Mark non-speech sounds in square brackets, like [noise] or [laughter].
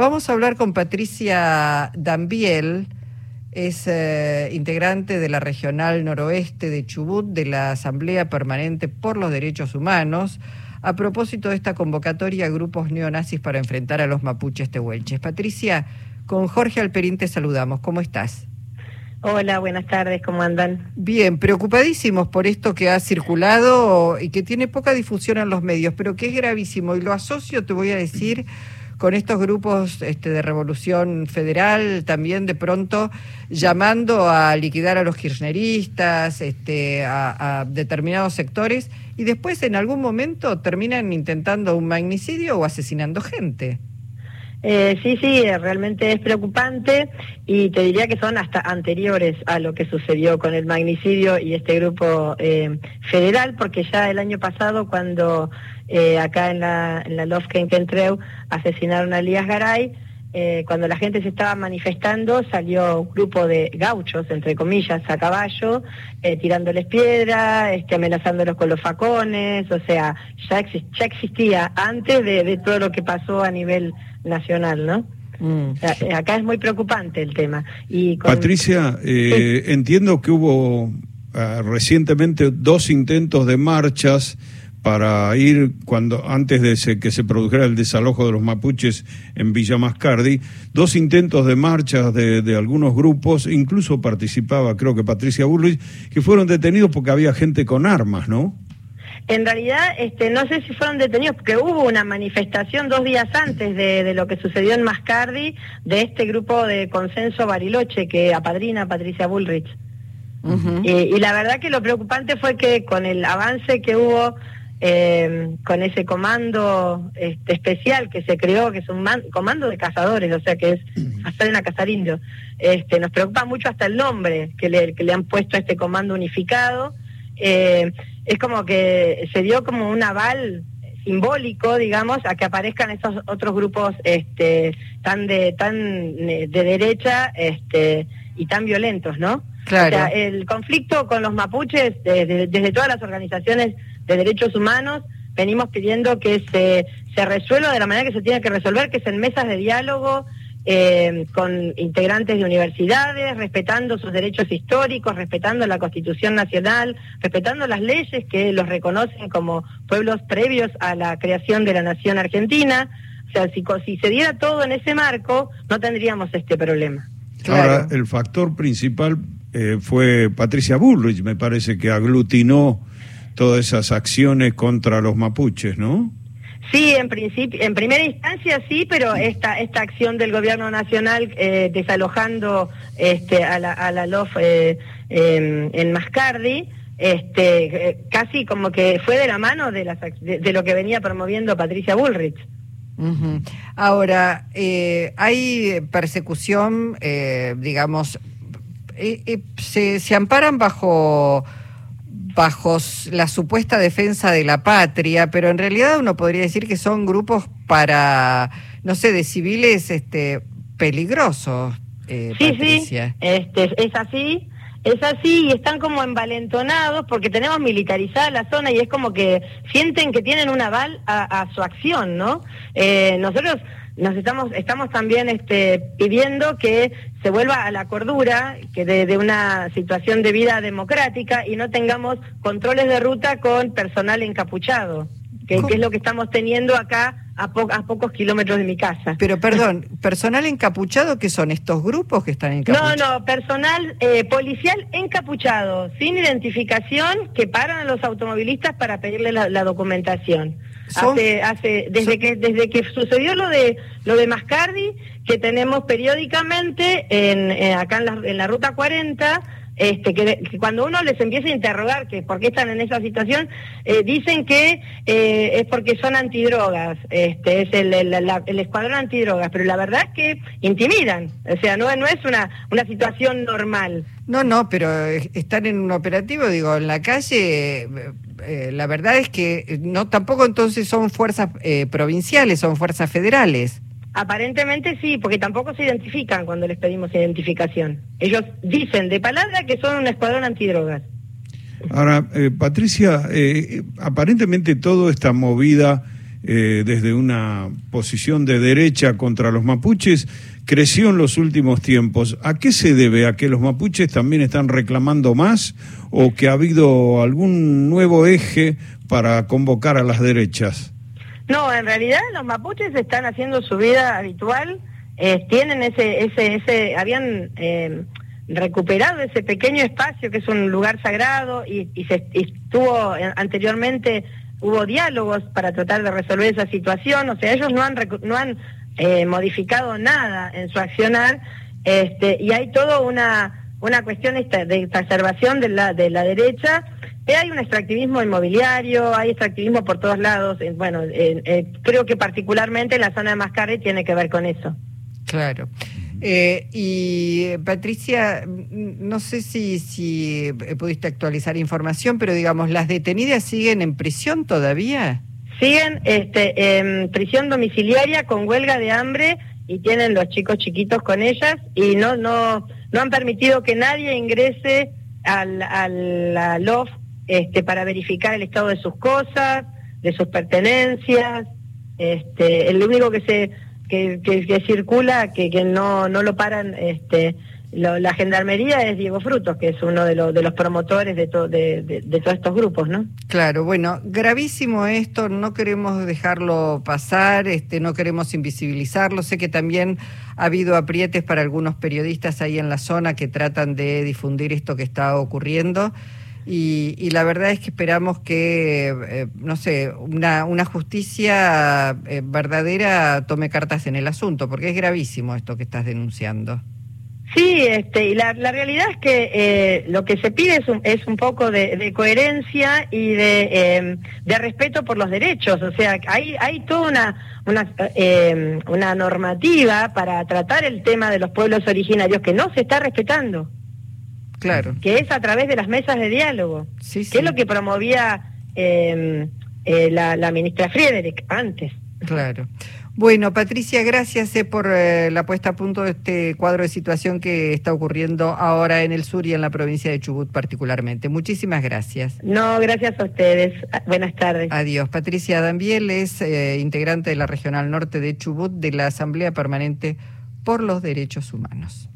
Vamos a hablar con Patricia Dambiel, es eh, integrante de la Regional Noroeste de Chubut de la Asamblea Permanente por los Derechos Humanos, a propósito de esta convocatoria a grupos neonazis para enfrentar a los mapuches tehuelches. Patricia, con Jorge Alperín te saludamos. ¿Cómo estás? Hola, buenas tardes, ¿cómo andan? Bien, preocupadísimos por esto que ha circulado y que tiene poca difusión en los medios, pero que es gravísimo. Y lo asocio, te voy a decir, con estos grupos este, de revolución federal, también de pronto llamando a liquidar a los kirchneristas, este, a, a determinados sectores, y después en algún momento terminan intentando un magnicidio o asesinando gente. Eh, sí, sí, realmente es preocupante y te diría que son hasta anteriores a lo que sucedió con el magnicidio y este grupo eh, federal, porque ya el año pasado cuando eh, acá en la, en la Lofken Kentreu asesinaron a Elías Garay, eh, cuando la gente se estaba manifestando, salió un grupo de gauchos, entre comillas, a caballo, eh, tirándoles piedra, este, amenazándolos con los facones, o sea, ya, ya existía antes de, todo lo que pasó a nivel nacional, ¿no? Mm. Eh, acá es muy preocupante el tema. Y Patricia, entiendo que hubo ah, recientemente dos intentos de marchas para ir cuando antes de que se produjera el desalojo de los mapuches en Villa Mascardi, dos intentos de marcha de, algunos grupos, incluso participaba creo que Patricia Burlich, que fueron detenidos porque había gente con armas, ¿no? En realidad, este, no sé si fueron detenidos, porque hubo una manifestación dos días antes de, lo que sucedió en Mascardi de este grupo de consenso Bariloche que apadrina Patricia Bullrich. y la verdad que lo preocupante fue que con el avance que hubo eh, con ese comando este, especial que se creó, que es un comando de cazadores, o sea que es hacer a cazar indios. Este, nos preocupa mucho hasta el nombre que le, que le han puesto a este comando unificado. Eh, es como que se dio como un aval simbólico, digamos, a que aparezcan esos otros grupos este, tan de tan de derecha este, y tan violentos, ¿no? Claro. O sea, el conflicto con los mapuches, desde, desde todas las organizaciones de derechos humanos, venimos pidiendo que se, se resuelva de la manera que se tiene que resolver, que es en mesas de diálogo eh, con integrantes de universidades, respetando sus derechos históricos, respetando la Constitución Nacional, respetando las leyes que los reconocen como pueblos previos a la creación de la nación argentina. O sea, si, si se diera todo en ese marco, no tendríamos este problema. Ahora, el factor principal eh, fue Patricia Bullrich, me parece que aglutinó todas esas acciones contra los mapuches, ¿no? Sí, en principio, en primera instancia sí, pero esta esta acción del gobierno nacional eh, desalojando este a la a la LOF eh, em, en Mascardi, este eh, casi como que fue de la mano de, las, de, lo que venía promoviendo Patricia Bullrich. Ahora, hay persecución, digamos, se, se amparan bajo bajo la supuesta defensa de la patria, pero en realidad uno podría decir que son grupos para, no sé, de civiles este, peligrosos. Eh, sí, sí, este, es así. Es así y están como envalentonados porque tenemos militarizada la zona y es como que sienten que tienen un aval a, su acción, ¿no? Eh, nosotros nos estamos estamos también este, pidiendo que se vuelva a la cordura que de, una situación de vida democrática y no tengamos controles de ruta con personal encapuchado que, es lo que estamos teniendo acá a, a, pocos kilómetros de mi casa. Pero [laughs] perdón, ¿personal encapuchado qué son estos grupos que están encapuchados? No, no, personal eh, policial encapuchado, sin identificación, que paran a los automovilistas para pedirle la documentación hace, hace, desde que, desde que sucedió lo de lo de Mascardi, que tenemos periódicamente en, eh, acá en la, en la ruta 40, este, que, cuando uno les empieza a interrogar que por qué están en esa situación, eh, dicen que eh, es porque son antidrogas, este, es el, el, escuadrón antidrogas, pero la verdad es que intimidan, o sea, no, no es una, una situación normal. No, no, pero están en un operativo, digo, en la calle, eh, la verdad es que no tampoco entonces son fuerzas provinciales, son fuerzas federales. Aparentemente sí, porque tampoco se identifican cuando les pedimos identificación. Ellos dicen de palabra que son un escuadrón antidrogas. Ahora, eh, Patricia, eh, aparentemente toda esta movida eh, desde una posición de derecha contra los mapuches, creció en los últimos tiempos. ¿A qué se debe? ¿A que los mapuches también están reclamando más o que ha habido algún nuevo eje para convocar a las derechas? No, en realidad los mapuches están haciendo su vida habitual, eh, tienen ese, ese, ese, habían eh, recuperado ese pequeño espacio que es un lugar sagrado y, y se estuvo anteriormente hubo diálogos para tratar de resolver esa situación, o sea, ellos no han no han eh, modificado nada en su accionar, este, y hay toda una, una cuestión de exacerbación de la, de la derecha, eh, hay un extractivismo inmobiliario, hay extractivismo por todos lados, bueno, creo que particularmente en la zona de Mascarre tiene que ver con eso. Claro. Y Patricia, no sé si, si pudiste actualizar información, pero digamos, ¿las detenidas siguen en prisión todavía? siguen este, en prisión domiciliaria con huelga de hambre y tienen los chicos chiquitos con ellas y no no no han permitido que nadie ingrese al, a la LOF este, para verificar el estado de sus cosas, de sus pertenencias. Este, el único que se que, que, circula, que, que no, no lo paran este, la gendarmería es Diego Frutos, que es uno de, los de los promotores de, de, todos estos grupos, ¿no? Claro, bueno, gravísimo esto, no queremos dejarlo pasar, este, no queremos invisibilizarlo. Sé que también ha habido aprietes para algunos periodistas ahí en la zona que tratan de difundir esto que está ocurriendo. Y, y la verdad es que esperamos que, eh, no sé, una, una justicia eh, verdadera tome cartas en el asunto, porque es gravísimo esto que estás denunciando. Sí, este, y la, la realidad es que eh, lo que se pide es un, es un poco de, coherencia y de, em, de, respeto por los derechos. O sea, hay, hay toda una, em, una normativa para tratar el tema de los pueblos originarios que no se está respetando. Claro. Que es a través de las mesas de diálogo. Sí, Que es lo que promovía em, eh, la, la ministra Friedrich antes. Claro. Bueno, Patricia, gracias eh, por eh, la puesta a punto de este cuadro de situación que está ocurriendo ahora en el sur y en la provincia de Chubut particularmente. Muchísimas gracias. No, gracias a ustedes. Buenas tardes. Adiós. Patricia Dambiel es integrante de la Regional Norte de Chubut de la Asamblea Permanente por los Derechos Humanos.